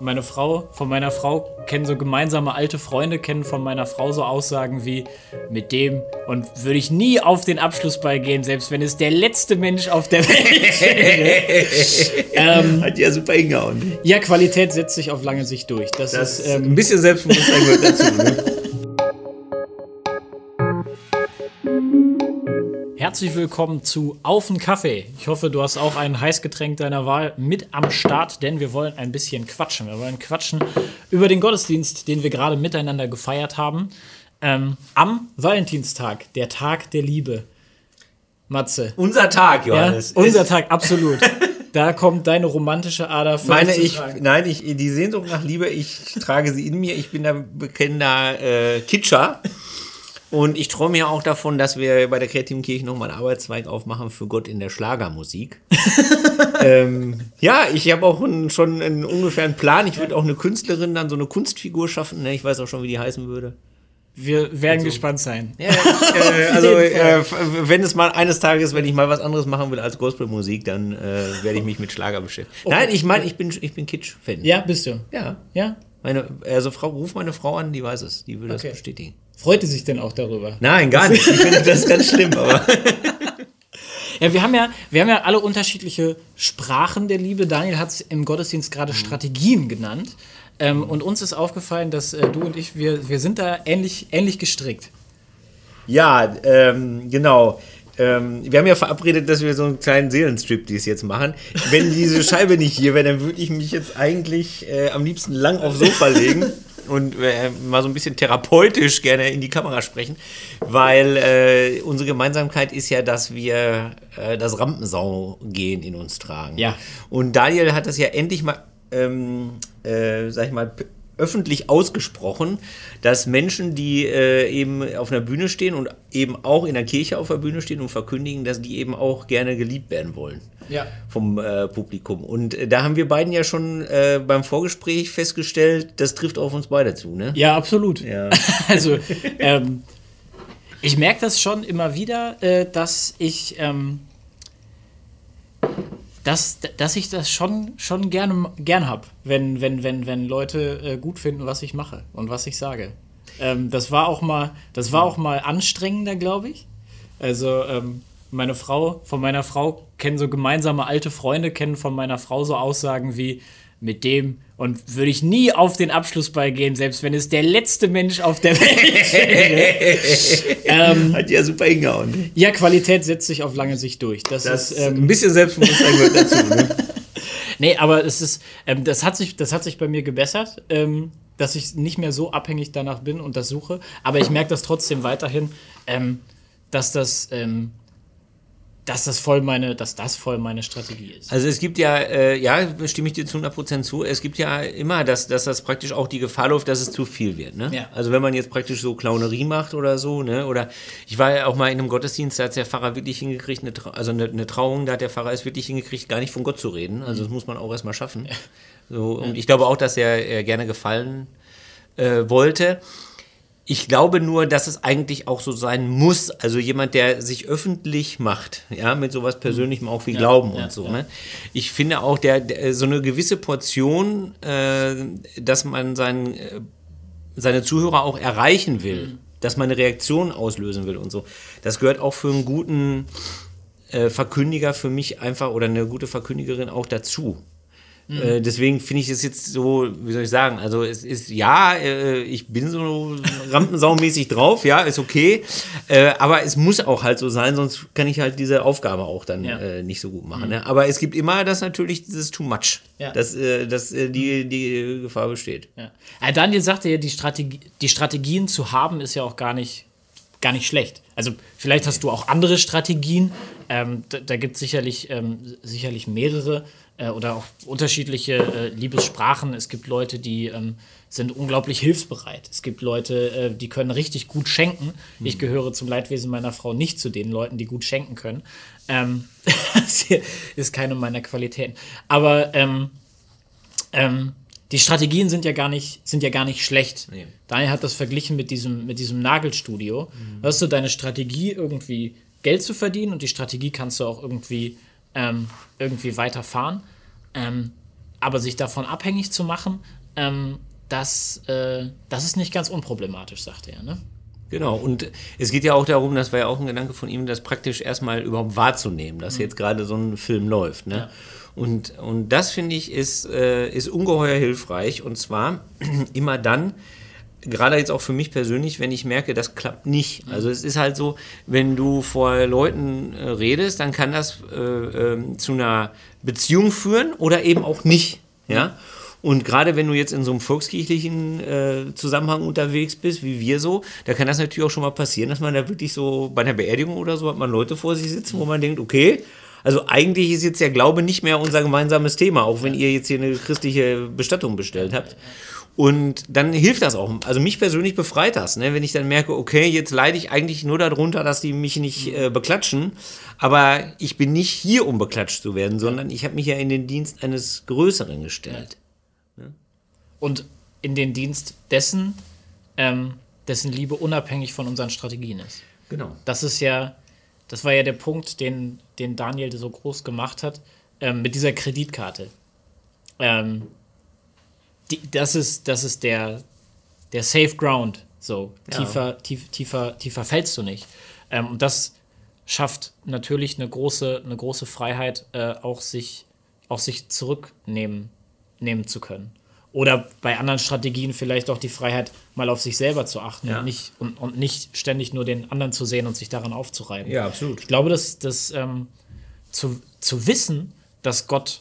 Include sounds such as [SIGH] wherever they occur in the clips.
meine Frau, von meiner Frau kennen so gemeinsame alte Freunde, kennen von meiner Frau so Aussagen wie mit dem und würde ich nie auf den Abschlussball gehen, selbst wenn es der letzte Mensch auf der [LAUGHS] Welt wäre. [LAUGHS] ähm, Hat ja super hingehauen. Ja, Qualität setzt sich auf lange Sicht durch. Das, das ist ähm, ein bisschen Selbstbewusstsein gehört dazu. Ne? [LAUGHS] Herzlich willkommen zu Auf den Kaffee. Ich hoffe, du hast auch ein Heißgetränk deiner Wahl mit am Start, denn wir wollen ein bisschen quatschen. Wir wollen quatschen über den Gottesdienst, den wir gerade miteinander gefeiert haben. Ähm, am Valentinstag, der Tag der Liebe. Matze. Unser Tag, Johannes. Ja, unser Tag, absolut. [LAUGHS] Da kommt deine romantische Ader für Meine ich, nein, ich, die Sehnsucht nach Liebe, ich trage sie in mir. Ich bin der bekennender äh, Kitscher. Und ich träume ja auch davon, dass wir bei der Kreativen Kirche nochmal einen Arbeitszweig aufmachen für Gott in der Schlagermusik. [LAUGHS] ähm, ja, ich habe auch einen, schon einen ungefähren Plan. Ich würde auch eine Künstlerin dann so eine Kunstfigur schaffen. Ne? Ich weiß auch schon, wie die heißen würde. Wir werden also, gespannt sein. Ja, äh, [LAUGHS] also, äh, wenn es mal eines Tages, wenn ich mal was anderes machen will als Gospelmusik, dann äh, werde ich mich mit Schlager beschäftigen. Okay. Nein, ich meine, ich bin, ich bin Kitsch-Fan. Ja, bist du? Ja. Ja. Meine, also Frau, ruf meine Frau an, die weiß es, die will okay. das bestätigen. Freut sie sich denn auch darüber? Nein, gar nicht. Ich finde das ganz schlimm, aber. [LAUGHS] Ja, wir haben ja, wir haben ja alle unterschiedliche Sprachen der Liebe. Daniel hat es im Gottesdienst gerade mhm. Strategien genannt. Ähm, und uns ist aufgefallen, dass äh, du und ich, wir, wir sind da ähnlich, ähnlich gestrickt. Ja, ähm, genau. Ähm, wir haben ja verabredet, dass wir so einen kleinen Seelenstrip dies jetzt machen. Wenn diese Scheibe nicht hier wäre, dann würde ich mich jetzt eigentlich äh, am liebsten lang aufs Sofa legen [LAUGHS] und äh, mal so ein bisschen therapeutisch gerne in die Kamera sprechen, weil äh, unsere Gemeinsamkeit ist ja, dass wir äh, das Rampensau-Gehen in uns tragen. Ja. Und Daniel hat das ja endlich mal, ähm, äh, sag ich mal, öffentlich ausgesprochen, dass Menschen, die äh, eben auf einer Bühne stehen und eben auch in der Kirche auf der Bühne stehen und verkündigen, dass die eben auch gerne geliebt werden wollen ja. vom äh, Publikum. Und äh, da haben wir beiden ja schon äh, beim Vorgespräch festgestellt, das trifft auf uns beide zu, ne? Ja, absolut. Ja. [LAUGHS] also, ähm, ich merke das schon immer wieder, äh, dass ich, ähm, dass, dass ich das schon, schon gerne gern habe, wenn, wenn, wenn, wenn Leute äh, gut finden, was ich mache und was ich sage. Ähm, das war auch mal, das war auch mal anstrengender, glaube ich. Also, ähm, meine Frau, von meiner Frau kennen so gemeinsame alte Freunde, kennen von meiner Frau so Aussagen wie mit dem und würde ich nie auf den Abschlussball gehen, selbst wenn es der letzte Mensch auf der [LAUGHS] Welt wäre. [LAUGHS] ähm, Hat ja super hingehauen. Ja, Qualität setzt sich auf lange Sicht durch. Das, das ist ähm, ein bisschen Selbstbewusstsein gehört dazu. Ne? [LAUGHS] nee, aber es ist, ähm, das, hat sich, das hat sich bei mir gebessert, ähm, dass ich nicht mehr so abhängig danach bin und das suche. Aber ich merke das trotzdem weiterhin, ähm, dass das ähm, dass das voll meine, dass das voll meine Strategie ist. Also es gibt ja, äh, ja, stimme ich dir zu 100% zu, es gibt ja immer, dass, dass das praktisch auch die Gefahr läuft, dass es zu viel wird. Ne? Ja. Also wenn man jetzt praktisch so Clownerie macht oder so, ne? oder ich war ja auch mal in einem Gottesdienst, da hat der Pfarrer wirklich hingekriegt, eine, also eine, eine, Trauung, da hat der Pfarrer es wirklich hingekriegt, gar nicht von Gott zu reden. Also das muss man auch erstmal schaffen. Ja. So, und ja. ich glaube auch, dass er, er gerne gefallen äh, wollte. Ich glaube nur, dass es eigentlich auch so sein muss. Also jemand, der sich öffentlich macht, ja, mit sowas Persönlichem auch wie ja, Glauben ja, und so. Ja. Ne? Ich finde auch, der, der, so eine gewisse Portion, äh, dass man sein, äh, seine Zuhörer auch erreichen will, mhm. dass man eine Reaktion auslösen will und so. Das gehört auch für einen guten äh, Verkündiger für mich einfach oder eine gute Verkündigerin auch dazu. Mhm. Äh, deswegen finde ich es jetzt so, wie soll ich sagen, also es ist, ja, äh, ich bin so rampensaumäßig drauf, ja, ist okay, äh, aber es muss auch halt so sein, sonst kann ich halt diese Aufgabe auch dann ja. Äh, nicht so gut machen. Mhm. Ne? Aber es gibt immer das natürlich, dieses Too Much, ja. dass, äh, dass äh, die, die Gefahr besteht. Ja. Daniel sagte ja, die, Strategie, die Strategien zu haben ist ja auch gar nicht, gar nicht schlecht. Also vielleicht hast du auch andere Strategien, ähm, da, da gibt es sicherlich, ähm, sicherlich mehrere äh, oder auch unterschiedliche äh, Liebessprachen. Es gibt Leute, die ähm, sind unglaublich hilfsbereit. Es gibt Leute, äh, die können richtig gut schenken. Mhm. Ich gehöre zum Leidwesen meiner Frau nicht zu den Leuten, die gut schenken können. Ähm, [LAUGHS] das ist keine meiner Qualitäten. Aber ähm, ähm, die Strategien sind ja gar nicht, sind ja gar nicht schlecht. Nee. Daniel hat das verglichen mit diesem, mit diesem Nagelstudio. Mhm. Hast du deine Strategie irgendwie Geld zu verdienen und die Strategie kannst du auch irgendwie ähm, irgendwie weiterfahren. Ähm, aber sich davon abhängig zu machen, ähm, das, äh, das ist nicht ganz unproblematisch, sagte er. Ne? Genau, und es geht ja auch darum, das war ja auch ein Gedanke von ihm, das praktisch erstmal überhaupt wahrzunehmen, dass mhm. jetzt gerade so ein Film läuft. Ne? Ja. Und, und das finde ich ist, äh, ist ungeheuer hilfreich und zwar [CLEARS THROAT] immer dann, gerade jetzt auch für mich persönlich, wenn ich merke, das klappt nicht. Mhm. Also es ist halt so, wenn du vor Leuten äh, redest, dann kann das äh, äh, zu einer Beziehung führen oder eben auch nicht. Ja. Und gerade wenn du jetzt in so einem volkskirchlichen äh, Zusammenhang unterwegs bist, wie wir so, da kann das natürlich auch schon mal passieren, dass man da wirklich so bei einer Beerdigung oder so hat man Leute vor sich sitzen, wo man denkt, okay, also eigentlich ist jetzt der Glaube nicht mehr unser gemeinsames Thema, auch wenn ihr jetzt hier eine christliche Bestattung bestellt habt. Und dann hilft das auch. Also mich persönlich befreit das, ne? wenn ich dann merke, okay, jetzt leide ich eigentlich nur darunter, dass die mich nicht äh, beklatschen. Aber ich bin nicht hier, um beklatscht zu werden, sondern ich habe mich ja in den Dienst eines Größeren gestellt. Und in den Dienst dessen, ähm, dessen Liebe unabhängig von unseren Strategien ist. Genau. Das ist ja, das war ja der Punkt, den, den Daniel so groß gemacht hat, ähm, mit dieser Kreditkarte. Ähm, die, das ist, das ist der, der Safe Ground. So, ja. tiefer, tief, tiefer, tiefer fällst du nicht. Ähm, und das schafft natürlich eine große, eine große Freiheit, äh, auch, sich, auch sich zurücknehmen nehmen zu können. Oder bei anderen Strategien vielleicht auch die Freiheit, mal auf sich selber zu achten ja. und, nicht, und, und nicht ständig nur den anderen zu sehen und sich daran aufzureiben. Ja, absolut. Ich glaube, dass, dass ähm, zu, zu wissen, dass Gott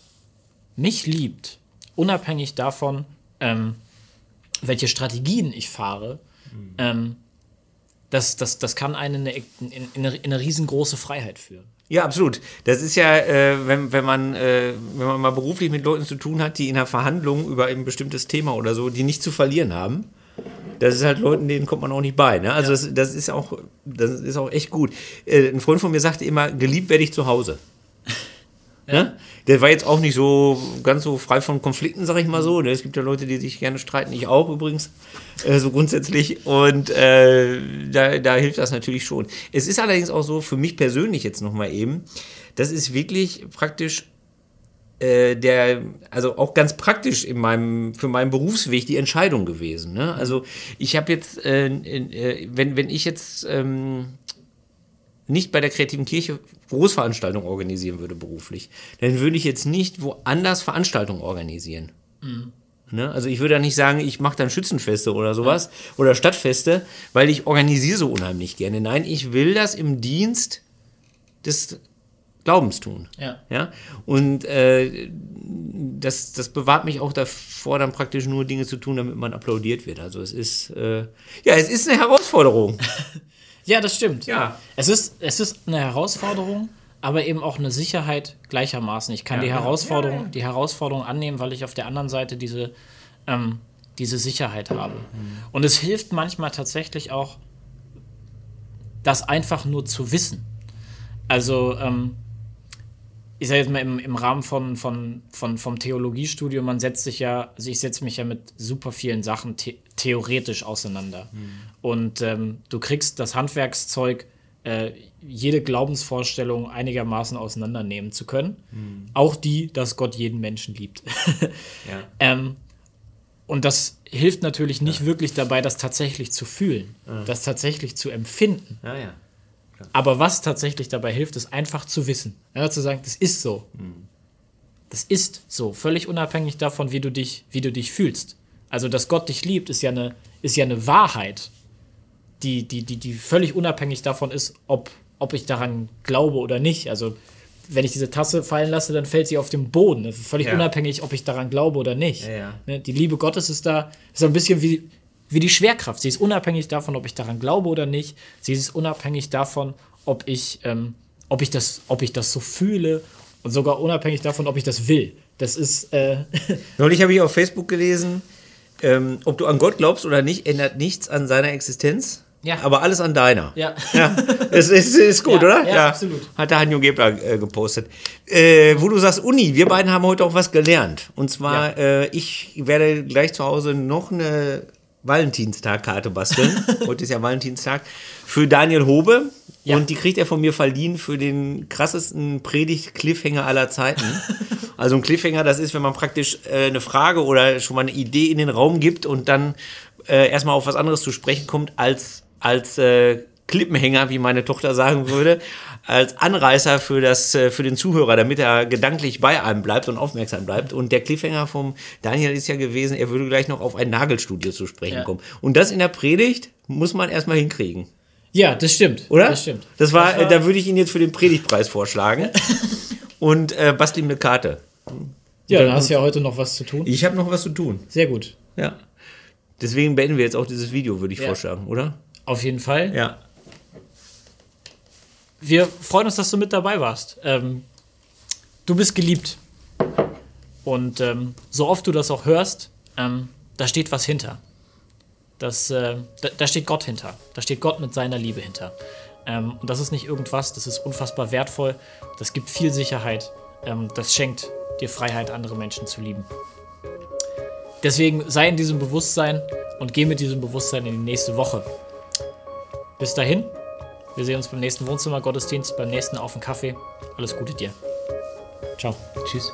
mich liebt, unabhängig davon, ähm, welche Strategien ich fahre, mhm. ähm, das, das, das kann einen in eine, in eine riesengroße Freiheit führen. Ja, absolut. Das ist ja, äh, wenn, wenn, man, äh, wenn man mal beruflich mit Leuten zu tun hat, die in einer Verhandlung über ein bestimmtes Thema oder so, die nicht zu verlieren haben. Das ist halt Leuten, denen kommt man auch nicht bei. Ne? Also ja. das, das, ist auch, das ist auch echt gut. Äh, ein Freund von mir sagte immer, geliebt werde ich zu Hause. Ne? Der war jetzt auch nicht so ganz so frei von Konflikten, sag ich mal so. Ne? Es gibt ja Leute, die sich gerne streiten, ich auch übrigens, äh, so grundsätzlich. Und äh, da, da hilft das natürlich schon. Es ist allerdings auch so, für mich persönlich jetzt nochmal eben, das ist wirklich praktisch äh, der, also auch ganz praktisch in meinem, für meinen Berufsweg die Entscheidung gewesen. Ne? Also ich habe jetzt, äh, äh, wenn, wenn ich jetzt ähm, nicht bei der kreativen Kirche Großveranstaltungen organisieren würde beruflich, dann würde ich jetzt nicht woanders Veranstaltungen organisieren. Mhm. Ne? Also ich würde ja nicht sagen, ich mache dann Schützenfeste oder sowas ja. oder Stadtfeste, weil ich organisiere so unheimlich gerne. Nein, ich will das im Dienst des Glaubens tun. Ja. ja? Und äh, das, das bewahrt mich auch davor, dann praktisch nur Dinge zu tun, damit man applaudiert wird. Also es ist, äh, ja, es ist eine Herausforderung. [LAUGHS] Ja, das stimmt. Ja. Es ist, es ist eine Herausforderung, aber eben auch eine Sicherheit gleichermaßen. Ich kann ja, die, Herausforderung, ja, die Herausforderung annehmen, weil ich auf der anderen Seite diese, ähm, diese Sicherheit habe. Mhm. Und es hilft manchmal tatsächlich auch, das einfach nur zu wissen. Also, ähm, ich sage jetzt mal im, im Rahmen von, von, von, vom Theologiestudium, man setzt sich ja, also ich setze mich ja mit super vielen Sachen the theoretisch auseinander. Mhm. Und ähm, du kriegst das Handwerkszeug, äh, jede Glaubensvorstellung einigermaßen auseinandernehmen zu können. Mhm. Auch die, dass Gott jeden Menschen liebt. [LAUGHS] ja. [LAUGHS] ähm, und das hilft natürlich nicht ja. wirklich dabei, das tatsächlich zu fühlen, ja. das tatsächlich zu empfinden. Ja, ja. Aber was tatsächlich dabei hilft, ist einfach zu wissen. Ja, zu sagen, das ist so. Mhm. Das ist so, völlig unabhängig davon, wie du dich, wie du dich fühlst. Also, dass Gott dich liebt, ist ja eine, ist ja eine Wahrheit, die, die, die, die völlig unabhängig davon ist, ob, ob ich daran glaube oder nicht. Also, wenn ich diese Tasse fallen lasse, dann fällt sie auf den Boden. Das ist völlig ja. unabhängig, ob ich daran glaube oder nicht. Ja, ja. Ne, die Liebe Gottes ist da, ist ein bisschen wie, wie die Schwerkraft. Sie ist unabhängig davon, ob ich daran glaube oder nicht. Sie ist unabhängig davon, ob ich, ähm, ob ich, das, ob ich das so fühle und sogar unabhängig davon, ob ich das will. Das ist. Äh [LAUGHS] Neulich habe ich auf Facebook gelesen, ähm, ob du an Gott glaubst oder nicht, ändert nichts an seiner Existenz. Ja. Aber alles an deiner. Ja. ja. Es ist, ist gut, ja, oder? Ja, ja, absolut. Hat der Hanjo Gebler äh, gepostet. Äh, wo du sagst, Uni, wir beiden haben heute auch was gelernt. Und zwar, äh, ich werde gleich zu Hause noch eine Valentinstag-Karte basteln. [LAUGHS] Heute ist ja Valentinstag. Für Daniel Hobe. Ja. Und die kriegt er von mir verliehen für den krassesten Predigt-Cliffhanger aller Zeiten. [LAUGHS] Also ein Cliffhanger, das ist, wenn man praktisch äh, eine Frage oder schon mal eine Idee in den Raum gibt und dann äh, erstmal auf was anderes zu sprechen kommt als, als äh, Klippenhänger, wie meine Tochter sagen würde, als Anreißer für, das, äh, für den Zuhörer, damit er gedanklich bei einem bleibt und aufmerksam bleibt. Und der Cliffhanger vom Daniel ist ja gewesen, er würde gleich noch auf ein Nagelstudio zu sprechen Ja. kommen. Und das in der Predigt muss man erstmal hinkriegen. Ja, das stimmt. Oder? Das stimmt. Das war, Äh, da würde ich ihn jetzt für den Predigtpreis vorschlagen. [LAUGHS] und äh, bastel ihm eine Karte. Ja, dann hast du ja heute noch was zu tun. Ich habe noch was zu tun. Sehr gut. Ja. Deswegen beenden wir jetzt auch dieses Video, würde ich Ja. vorschlagen, oder? Auf jeden Fall. Ja. Wir freuen uns, dass du mit dabei warst. Ähm, du bist geliebt. Und ähm, so oft du das auch hörst, ähm, da steht was hinter. Das, äh, da, da steht Gott hinter. Da steht Gott mit seiner Liebe hinter. Ähm, und das ist nicht irgendwas, das ist unfassbar wertvoll. Das gibt viel Sicherheit. Ähm, das schenkt dir Freiheit, andere Menschen zu lieben. Deswegen sei in diesem Bewusstsein und geh mit diesem Bewusstsein in die nächste Woche. Bis dahin, wir sehen uns beim nächsten Wohnzimmer-Gottesdienst, beim nächsten Auf den Kaffee. Alles Gute dir. Ciao. Tschüss.